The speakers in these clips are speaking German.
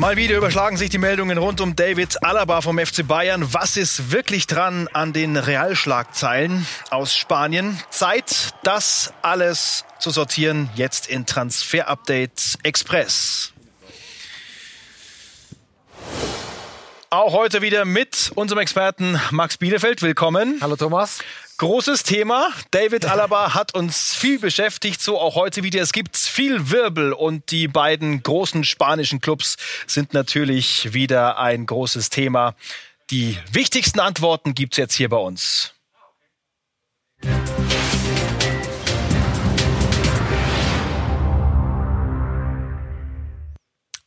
Mal wieder überschlagen sich die Meldungen rund um David Alaba vom FC Bayern. Was ist wirklich dran an den Realschlagzeilen aus Spanien? Zeit, das alles zu sortieren, jetzt in Transfer Update Express. Auch heute wieder mit unserem Experten Max Bielefeld. Willkommen. Hallo Thomas. Großes Thema. David Alaba hat uns viel beschäftigt, so auch heute wieder. Es gibt viel Wirbel und die beiden großen spanischen Clubs sind natürlich wieder ein großes Thema. Die wichtigsten Antworten gibt's jetzt hier bei uns.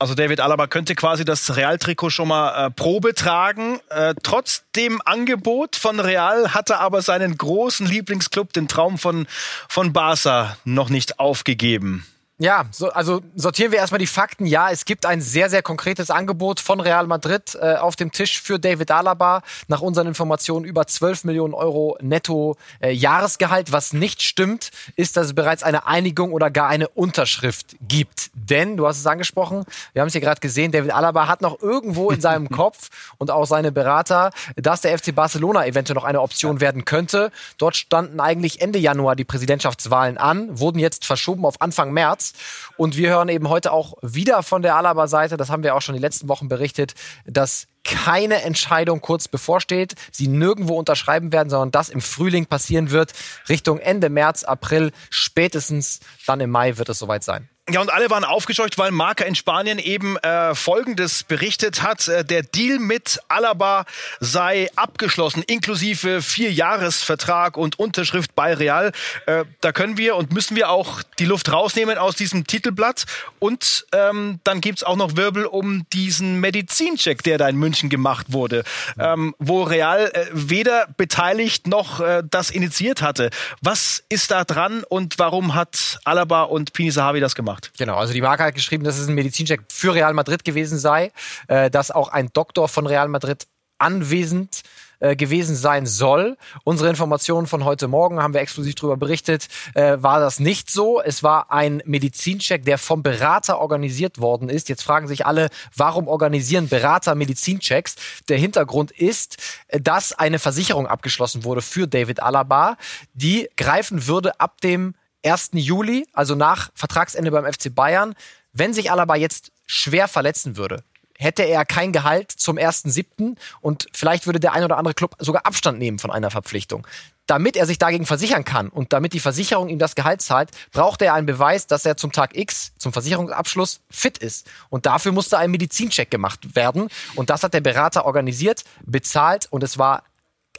Also David Alaba könnte quasi das Real-Trikot schon mal äh, Probe tragen. Äh, trotz dem Angebot von Real hat er aber seinen großen Lieblingsclub, den Traum von, von Barca, noch nicht aufgegeben. Ja, so, also sortieren wir erstmal die Fakten. Ja, es gibt ein sehr, sehr konkretes Angebot von Real Madrid äh, auf dem Tisch für David Alaba. Nach unseren Informationen über 12 Millionen Euro netto äh, Jahresgehalt. Was nicht stimmt, ist, dass es bereits eine Einigung oder gar eine Unterschrift gibt. Denn, du hast es angesprochen, wir haben es hier gerade gesehen, David Alaba hat noch irgendwo in seinem Kopf und auch seine Berater, dass der FC Barcelona eventuell noch eine Option werden könnte. Dort standen eigentlich Ende Januar die Präsidentschaftswahlen an, wurden jetzt verschoben auf Anfang März. März. Und wir hören eben heute auch wieder von der Alaba-Seite, das haben wir auch schon die letzten Wochen berichtet, dass keine Entscheidung kurz bevorsteht, sie nirgendwo unterschreiben werden, sondern das im Frühling passieren wird. Richtung Ende März, April, spätestens dann im Mai wird es soweit sein. Ja, und alle waren aufgescheucht, weil Marca in Spanien eben äh, Folgendes berichtet hat. Äh, der Deal mit Alaba sei abgeschlossen, inklusive Vierjahresvertrag und Unterschrift bei Real. Äh, da können wir und müssen wir auch die Luft rausnehmen aus diesem Titelblatt. Und ähm, dann gibt's auch noch Wirbel um diesen Medizincheck, der da in München gemacht wurde, ähm, wo Real äh, weder beteiligt noch äh, das initiiert hatte. Was ist da dran und warum hat Alaba und Pini Sahavi das gemacht? Gemacht. Genau, also die Marke hat geschrieben, dass es ein Medizincheck für Real Madrid gewesen sei, äh, dass auch ein Doktor von Real Madrid anwesend äh, gewesen sein soll. Unsere Informationen von heute Morgen haben wir exklusiv darüber berichtet, äh, war das nicht so. Es war ein Medizincheck, der vom Berater organisiert worden ist. Jetzt fragen sich alle, warum organisieren Berater Medizinchecks? Der Hintergrund ist, äh, dass eine Versicherung abgeschlossen wurde für David Alaba, die greifen würde ab dem 1. Juli, also nach Vertragsende beim FC Bayern, wenn sich Alaba jetzt schwer verletzen würde, hätte er kein Gehalt zum 1.7. und vielleicht würde der ein oder andere Club sogar Abstand nehmen von einer Verpflichtung. Damit er sich dagegen versichern kann und damit die Versicherung ihm das Gehalt zahlt, braucht er einen Beweis, dass er zum Tag X, zum Versicherungsabschluss, fit ist. Und dafür musste ein Medizincheck gemacht werden. Und das hat der Berater organisiert, bezahlt und es war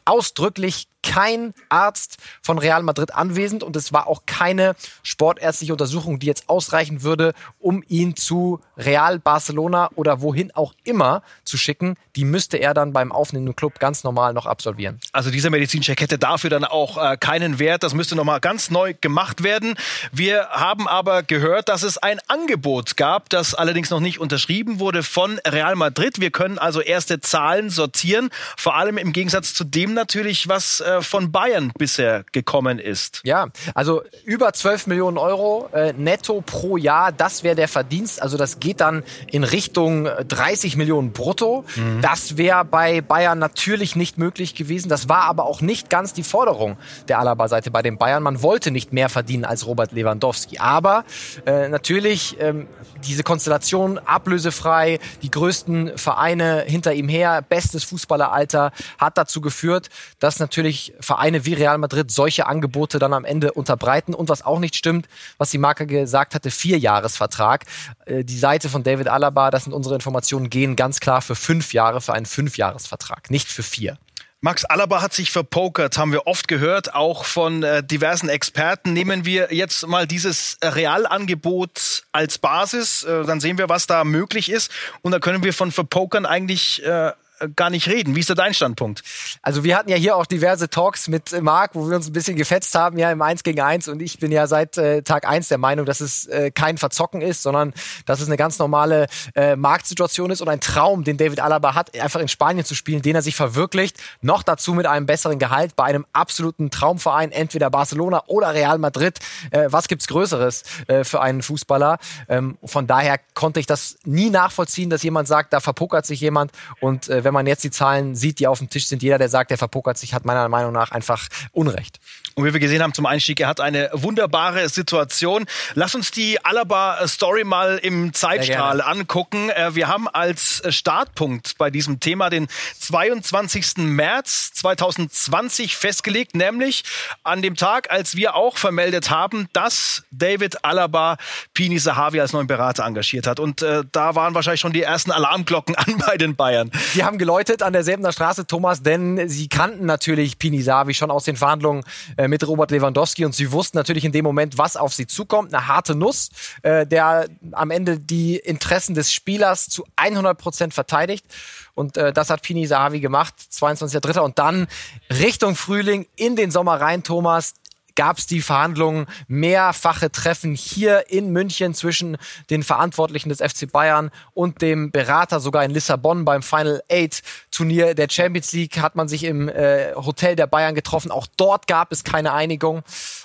ausdrücklich kein Arzt von Real Madrid anwesend und es war auch keine sportärztliche Untersuchung, die jetzt ausreichen würde, um ihn zu Real Barcelona oder wohin auch immer zu schicken. Die müsste er dann beim aufnehmenden Club ganz normal noch absolvieren. Also dieser Medizincheck hätte dafür dann auch äh, keinen Wert. Das müsste nochmal ganz neu gemacht werden. Wir haben aber gehört, dass es ein Angebot gab, das allerdings noch nicht unterschrieben wurde von Real Madrid. Wir können also erste Zahlen sortieren, vor allem im Gegensatz zu dem natürlich, was äh, von Bayern bisher gekommen ist. Ja, also über 12 Millionen Euro äh, netto pro Jahr, das wäre der Verdienst. Also das geht dann in Richtung 30 Millionen brutto. Mhm. Das wäre bei Bayern natürlich nicht möglich gewesen. Das war aber auch nicht ganz die Forderung der Alaba-Seite bei den Bayern. Man wollte nicht mehr verdienen als Robert Lewandowski. Aber äh, natürlich ähm, diese Konstellation ablösefrei, die größten Vereine hinter ihm her, bestes Fußballeralter, hat dazu geführt, dass natürlich Vereine wie Real Madrid solche Angebote dann am Ende unterbreiten. Und was auch nicht stimmt, was die Marke gesagt hatte, Vierjahresvertrag. Äh, die Seite von David Alaba, das sind unsere Informationen, gehen ganz klar für fünf Jahre, für einen Fünfjahresvertrag, nicht für vier. Max Alaba hat sich verpokert, haben wir oft gehört, auch von äh, diversen Experten. Nehmen wir jetzt mal dieses Realangebot als Basis, äh, dann sehen wir, was da möglich ist. Und da können wir von Verpokern eigentlich äh, gar nicht reden. Wie ist da dein Standpunkt? Also wir hatten ja hier auch diverse Talks mit Marc, wo wir uns ein bisschen gefetzt haben, ja im Eins gegen Eins. Und ich bin ja seit äh, Tag eins der Meinung, dass es äh, kein Verzocken ist, sondern dass es eine ganz normale äh, Marktsituation ist und ein Traum, den David Alaba hat, einfach in Spanien zu spielen, den er sich verwirklicht. Noch dazu mit einem besseren Gehalt bei einem absoluten Traumverein, entweder Barcelona oder Real Madrid. Äh, was gibt's Größeres äh, für einen Fußballer? Ähm, von daher konnte ich das nie nachvollziehen, dass jemand sagt, da verpokert sich jemand. Und äh, wenn man jetzt die Zahlen sieht, die auf dem Tisch sind, jeder, der sagt, der verpokert sich, hat meiner Meinung nach einfach Unrecht. Und wie wir gesehen haben zum Einstieg, er hat eine wunderbare Situation. Lass uns die Alaba-Story mal im Zeitstrahl angucken. Äh, wir haben als Startpunkt bei diesem Thema den 22. März 2020 festgelegt, nämlich an dem Tag, als wir auch vermeldet haben, dass David Alaba Pini Sahavi als neuen Berater engagiert hat. Und äh, da waren wahrscheinlich schon die ersten Alarmglocken an bei den Bayern. Die haben geläutet an derselben Straße, Thomas, denn sie kannten natürlich Pini Sahavi schon aus den Verhandlungen äh, äh, mit Robert Lewandowski und sie wussten natürlich in dem Moment, was auf sie zukommt. Eine harte Nuss, äh, der am Ende die Interessen des Spielers zu 100 Prozent verteidigt. Und äh, das hat Pini Sahavi gemacht, 22.3. Und dann Richtung Frühling in den Sommer rein, Thomas gab es die Verhandlungen, mehrfache Treffen hier in München zwischen den Verantwortlichen des FC Bayern und dem Berater, sogar in Lissabon beim Final Eight Turnier der Champions League hat man sich im äh, Hotel der Bayern getroffen. Auch dort gab es keine Einigung.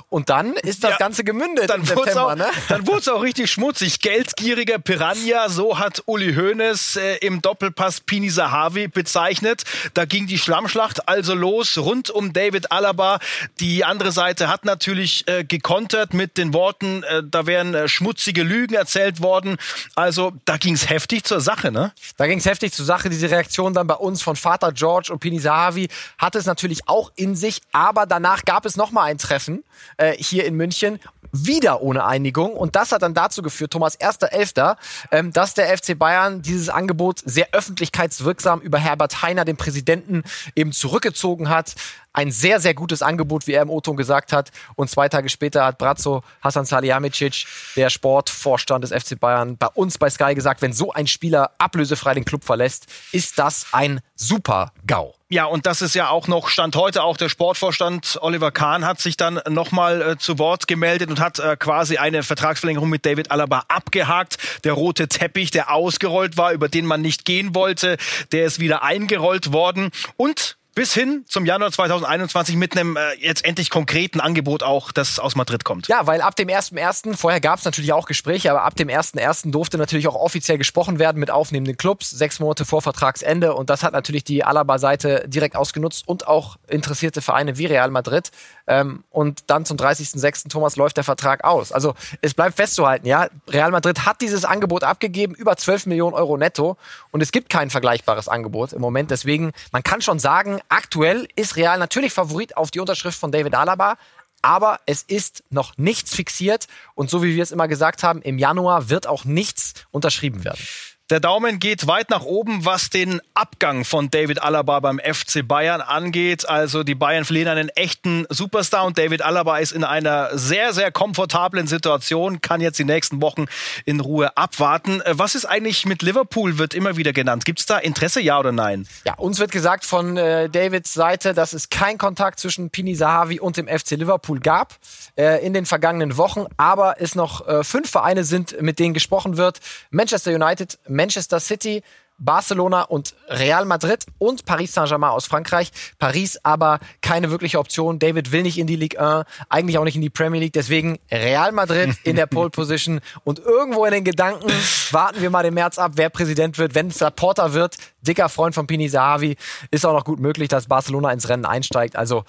Und dann ist das ja, Ganze gemündet dann im September. Auch, ne? Dann wurde es auch richtig schmutzig. Geldgieriger Piranha, so hat Uli Hoeneß äh, im Doppelpass Pini Sahavi bezeichnet. Da ging die Schlammschlacht also los rund um David Alaba. Die andere Seite hat natürlich äh, gekontert mit den Worten, äh, da wären äh, schmutzige Lügen erzählt worden. Also da ging es heftig zur Sache, ne? Da ging es heftig zur Sache. Diese Reaktion dann bei uns von Vater George und Pini Sahavi hat es natürlich auch in sich, aber danach gab es noch mal ein Treffen äh, hier in München wieder ohne Einigung. Und das hat dann dazu geführt, Thomas, 1.11., ähm, dass der FC Bayern dieses Angebot sehr öffentlichkeitswirksam über Herbert Heiner, den Präsidenten, eben zurückgezogen hat ein sehr, sehr gutes Angebot, wie er im O-Ton gesagt hat. Und zwei Tage später hat Brazzo Hasan Salihamidzic, der Sportvorstand des FC Bayern, bei uns bei Sky gesagt, wenn so ein Spieler ablösefrei den Club verlässt, ist das ein super GAU. Ja, und das ist ja auch noch Stand heute. Auch der Sportvorstand Oliver Kahn hat sich dann nochmal äh, zu Wort gemeldet und hat äh, quasi eine Vertragsverlängerung mit David Alaba abgehakt. Der rote Teppich, der ausgerollt war, über den man nicht gehen wollte, der ist wieder eingerollt worden. Und bis hin zum Januar 2021 mit einem äh, jetzt endlich konkreten Angebot auch, das aus Madrid kommt. Ja, weil ab dem 1.1., vorher gab es natürlich auch Gespräche, aber ab dem 1.1. durfte natürlich auch offiziell gesprochen werden mit aufnehmenden Clubs, sechs Monate vor Vertragsende und das hat natürlich die Alaba-Seite direkt ausgenutzt und auch interessierte Vereine wie Real Madrid. Ähm, und dann zum 30.06. Thomas läuft der Vertrag aus. Also es bleibt festzuhalten, ja, Real Madrid hat dieses Angebot abgegeben, über 12 Millionen Euro netto und es gibt kein vergleichbares Angebot im Moment. Deswegen, man kann schon sagen, Aktuell ist Real natürlich Favorit auf die Unterschrift von David Alaba, aber es ist noch nichts fixiert und so wie wir es immer gesagt haben, im Januar wird auch nichts unterschrieben werden. Der Daumen geht weit nach oben, was den Abgang von David Alaba beim FC Bayern angeht. Also die Bayern verlieren einen echten Superstar und David Alaba ist in einer sehr, sehr komfortablen Situation, kann jetzt die nächsten Wochen in Ruhe abwarten. Äh, was ist eigentlich mit Liverpool, wird immer wieder genannt. Gibt es da Interesse, ja oder nein? Ja, uns wird gesagt von äh, Davids Seite, dass es keinen Kontakt zwischen Pini Sahavi und dem FC Liverpool gab äh, in den vergangenen Wochen, aber es noch äh, fünf Vereine sind, mit denen gesprochen wird. Manchester United, Manchester City, Barcelona und Real Madrid und Paris Saint-Germain aus Frankreich. Paris aber keine wirkliche Option. David will nicht in die Ligue 1, eigentlich auch nicht in die Premier League. Deswegen Real Madrid in der Pole Position. Und irgendwo in den Gedanken warten wir mal den März ab, wer Präsident wird. Wenn es Laporta wird, dicker Freund von Pini Sahavi, ist auch noch gut möglich, dass Barcelona ins Rennen einsteigt. Also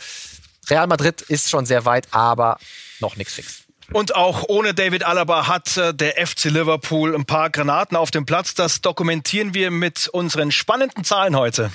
Real Madrid ist schon sehr weit, aber noch nichts fix. Und auch ohne David Alaba hat äh, der FC Liverpool ein paar Granaten auf dem Platz. Das dokumentieren wir mit unseren spannenden Zahlen heute.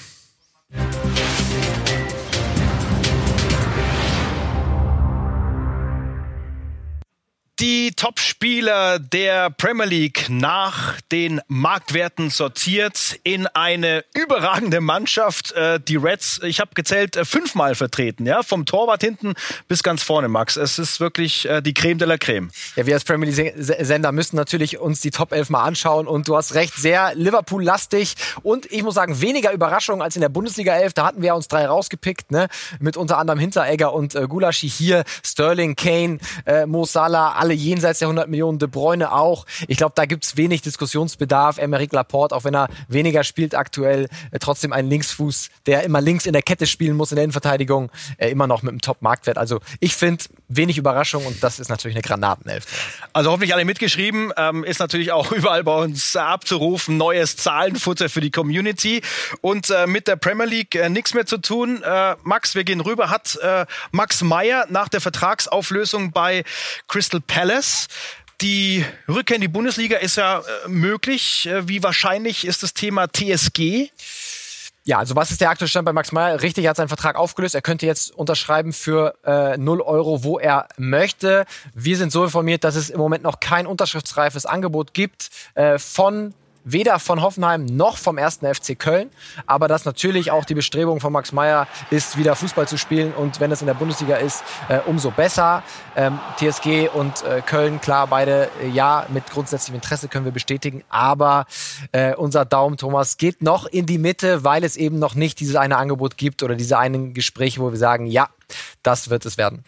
Die Topspieler der Premier League nach den Marktwerten sortiert in eine überragende Mannschaft. Äh, die Reds, ich habe gezählt, äh, fünfmal vertreten, ja, vom Torwart hinten bis ganz vorne, Max. Es ist wirklich äh, die Creme de la Creme. Ja, wir als Premier League-Sender müssen natürlich uns die Top 11 mal anschauen und du hast recht, sehr Liverpool-lastig und ich muss sagen, weniger Überraschung als in der Bundesliga 11. Da hatten wir uns drei rausgepickt, ne, mit unter anderem Hinteregger und äh, Gulaschi hier, Sterling, Kane, äh, Mo Salah, alle jenseits der 100 Millionen, De Bruyne auch. Ich glaube, da gibt's wenig Diskussionsbedarf. Emeric Laporte, auch wenn er weniger spielt aktuell, äh, trotzdem ein Linksfuß, der immer links in der Kette spielen muss in der Innenverteidigung, äh, immer noch mit einem Top-Marktwert. Also ich finde wenig Überraschung und das ist natürlich eine Granatenelf. Also hoffentlich alle mitgeschrieben. Ähm, ist natürlich auch überall bei uns abzurufen. Neues Zahlenfutter für die Community. Und äh, mit der Premier League äh, nichts mehr zu tun. Äh, Max, wir gehen rüber. Hat äh, Max Meyer nach der Vertragsauflösung bei Crystal Palace. Die Rückkehr in die Bundesliga ist ja äh, möglich. Äh, wie wahrscheinlich ist das Thema TSG? Ja, also was ist der aktuelle Stand bei Max Meyer? Richtig, er hat seinen Vertrag aufgelöst. Er könnte jetzt unterschreiben für äh, 0 Euro, wo er möchte. Wir sind so informiert, dass es im Moment noch kein unterschriftsreifes Angebot gibt äh, von weder von Hoffenheim noch vom ersten FC Köln. Aber dass natürlich auch die Bestrebung von Max Meyer ist, wieder Fußball zu spielen. Und wenn es in der Bundesliga ist, äh, umso besser. Ähm, TSG und äh, Köln, klar, beide äh, ja, mit grundsätzlichem Interesse können wir bestätigen. Aber äh, unser Daumen, Thomas, geht noch in die Mitte, weil es eben noch nicht dieses eine Angebot gibt oder diese einen Gespräche, wo wir sagen, ja, das wird es werden.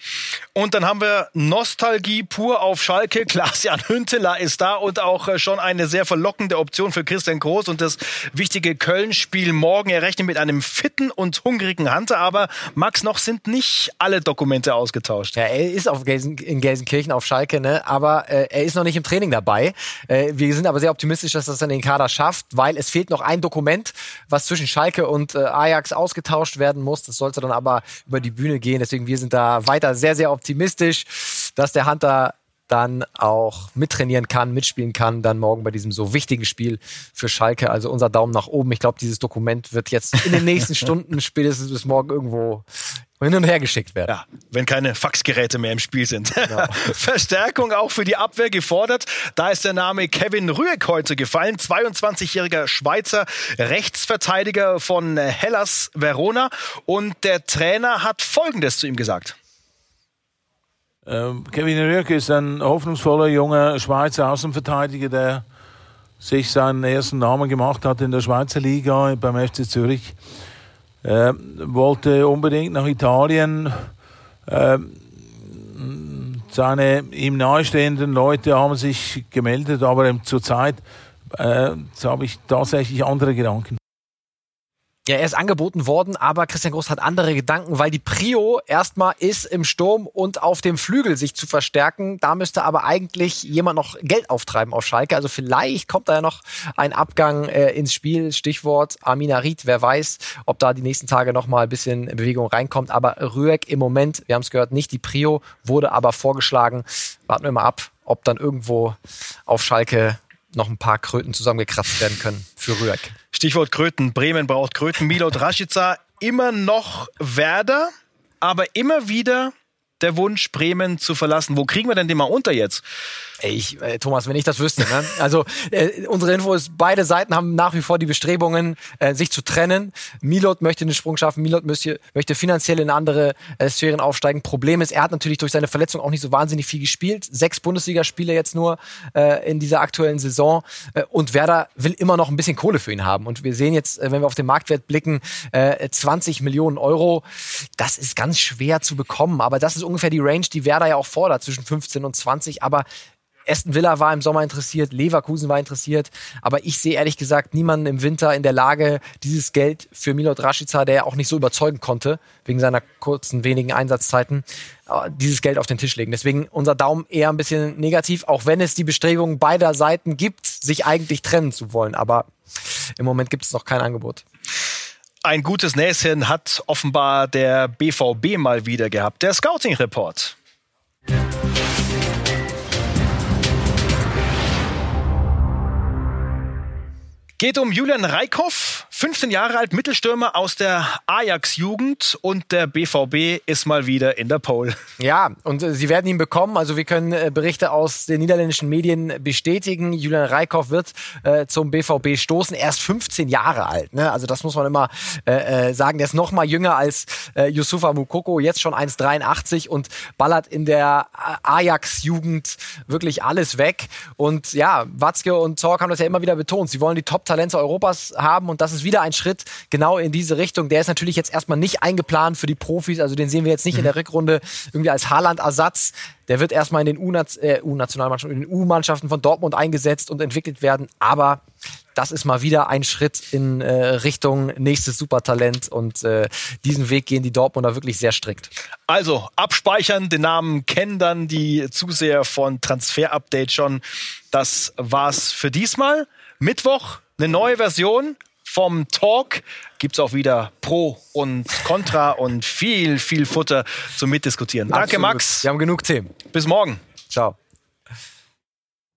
Und dann haben wir Nostalgie pur auf Schalke. Klaas-Jan Hünteler ist da und auch äh, schon eine sehr verlockende Option für Christian Groß und das wichtige Köln-Spiel morgen. Er rechnet mit einem fitten und hungrigen Hunter, aber Max, noch sind nicht alle Dokumente ausgetauscht. Ja, er ist auf Gelsen, in Gelsenkirchen auf Schalke, ne? aber äh, er ist noch nicht im Training dabei. Äh, wir sind aber sehr optimistisch, dass das dann den Kader schafft, weil es fehlt noch ein Dokument, was zwischen Schalke und äh, Ajax ausgetauscht werden muss. Das sollte dann aber über die Bühne gehen. Deswegen wir sind da weiter sehr, sehr optimistisch, dass der Hunter dann auch mittrainieren kann, mitspielen kann, dann morgen bei diesem so wichtigen Spiel für Schalke. Also unser Daumen nach oben. Ich glaube, dieses Dokument wird jetzt in den nächsten Stunden, spätestens bis morgen irgendwo hin und her geschickt werden. Ja, wenn keine Faxgeräte mehr im Spiel sind. Genau. Verstärkung auch für die Abwehr gefordert. Da ist der Name Kevin Rüegg heute gefallen. 22-jähriger Schweizer Rechtsverteidiger von Hellas Verona. Und der Trainer hat Folgendes zu ihm gesagt. Ähm, Kevin Rüegg ist ein hoffnungsvoller junger Schweizer Außenverteidiger, der sich seinen ersten Namen gemacht hat in der Schweizer Liga beim FC Zürich. Äh, wollte unbedingt nach Italien. Äh, seine ihm nahestehenden Leute haben sich gemeldet, aber zurzeit äh, habe ich tatsächlich andere Gedanken. Ja, er ist angeboten worden, aber Christian Groß hat andere Gedanken, weil die Prio erstmal ist, im Sturm und auf dem Flügel sich zu verstärken. Da müsste aber eigentlich jemand noch Geld auftreiben auf Schalke. Also vielleicht kommt da ja noch ein Abgang äh, ins Spiel. Stichwort Amina Ried. Wer weiß, ob da die nächsten Tage noch mal ein bisschen Bewegung reinkommt. Aber Rüegg im Moment, wir haben es gehört, nicht die Prio, wurde aber vorgeschlagen. Warten wir mal ab, ob dann irgendwo auf Schalke noch ein paar Kröten zusammengekratzt werden können für Rüegg. Stichwort Kröten. Bremen braucht Kröten. Milot Rashica immer noch Werder, aber immer wieder der Wunsch, Bremen zu verlassen. Wo kriegen wir denn den mal unter jetzt? Ey, ich, äh, Thomas, wenn ich das wüsste. Ne? Also äh, unsere Info ist, beide Seiten haben nach wie vor die Bestrebungen, äh, sich zu trennen. Milot möchte einen Sprung schaffen, Milot möchte, möchte finanziell in andere äh, Sphären aufsteigen. Problem ist, er hat natürlich durch seine Verletzung auch nicht so wahnsinnig viel gespielt. Sechs Bundesligaspiele jetzt nur äh, in dieser aktuellen Saison. Äh, und Werder will immer noch ein bisschen Kohle für ihn haben. Und wir sehen jetzt, äh, wenn wir auf den Marktwert blicken, äh, 20 Millionen Euro. Das ist ganz schwer zu bekommen. Aber das ist ungefähr die Range, die Werder ja auch fordert, zwischen 15 und 20. Aber Aston Villa war im Sommer interessiert, Leverkusen war interessiert, aber ich sehe ehrlich gesagt niemanden im Winter in der Lage, dieses Geld für Milot Rashica, der ja auch nicht so überzeugen konnte, wegen seiner kurzen, wenigen Einsatzzeiten, äh, dieses Geld auf den Tisch legen. Deswegen unser Daumen eher ein bisschen negativ, auch wenn es die Bestrebungen beider Seiten gibt, sich eigentlich trennen zu wollen. Aber im Moment gibt es noch kein Angebot. Ein gutes Näschen hat offenbar der BVB mal wieder gehabt. Der Scouting-Report. Geht um Julian Reikhoff 15 Jahre alt, Mittelstürmer aus der Ajax-Jugend und der BVB ist mal wieder in der Pole. Ja, und äh, sie werden ihn bekommen. Also wir können äh, Berichte aus den niederländischen Medien bestätigen. Julian Reikhoff wird äh, zum BVB stoßen. Er ist 15 Jahre alt. Ne? Also das muss man immer äh, äh, sagen. Der ist noch mal jünger als äh, Yusufa Mukoko, jetzt schon 1,83 und ballert in der Ajax-Jugend wirklich alles weg. Und ja, Watzke und Zorc haben das ja immer wieder betont. Sie wollen die Top-Talente Europas haben und das ist wieder ein Schritt genau in diese Richtung. Der ist natürlich jetzt erstmal nicht eingeplant für die Profis, also den sehen wir jetzt nicht mhm. in der Rückrunde irgendwie als Haaland-Ersatz. Der wird erstmal in den U-Nationalmannschaften, äh, in den U-Mannschaften von Dortmund eingesetzt und entwickelt werden, aber das ist mal wieder ein Schritt in äh, Richtung nächstes Supertalent und äh, diesen Weg gehen die Dortmunder wirklich sehr strikt. Also abspeichern, den Namen kennen dann die Zuseher von Transfer Update schon. Das war's für diesmal. Mittwoch eine neue Version vom Talk. Gibt es auch wieder Pro und Contra und viel, viel Futter zum Mitdiskutieren. Danke, Absolut. Max. Wir haben genug Themen. Bis morgen. Ciao.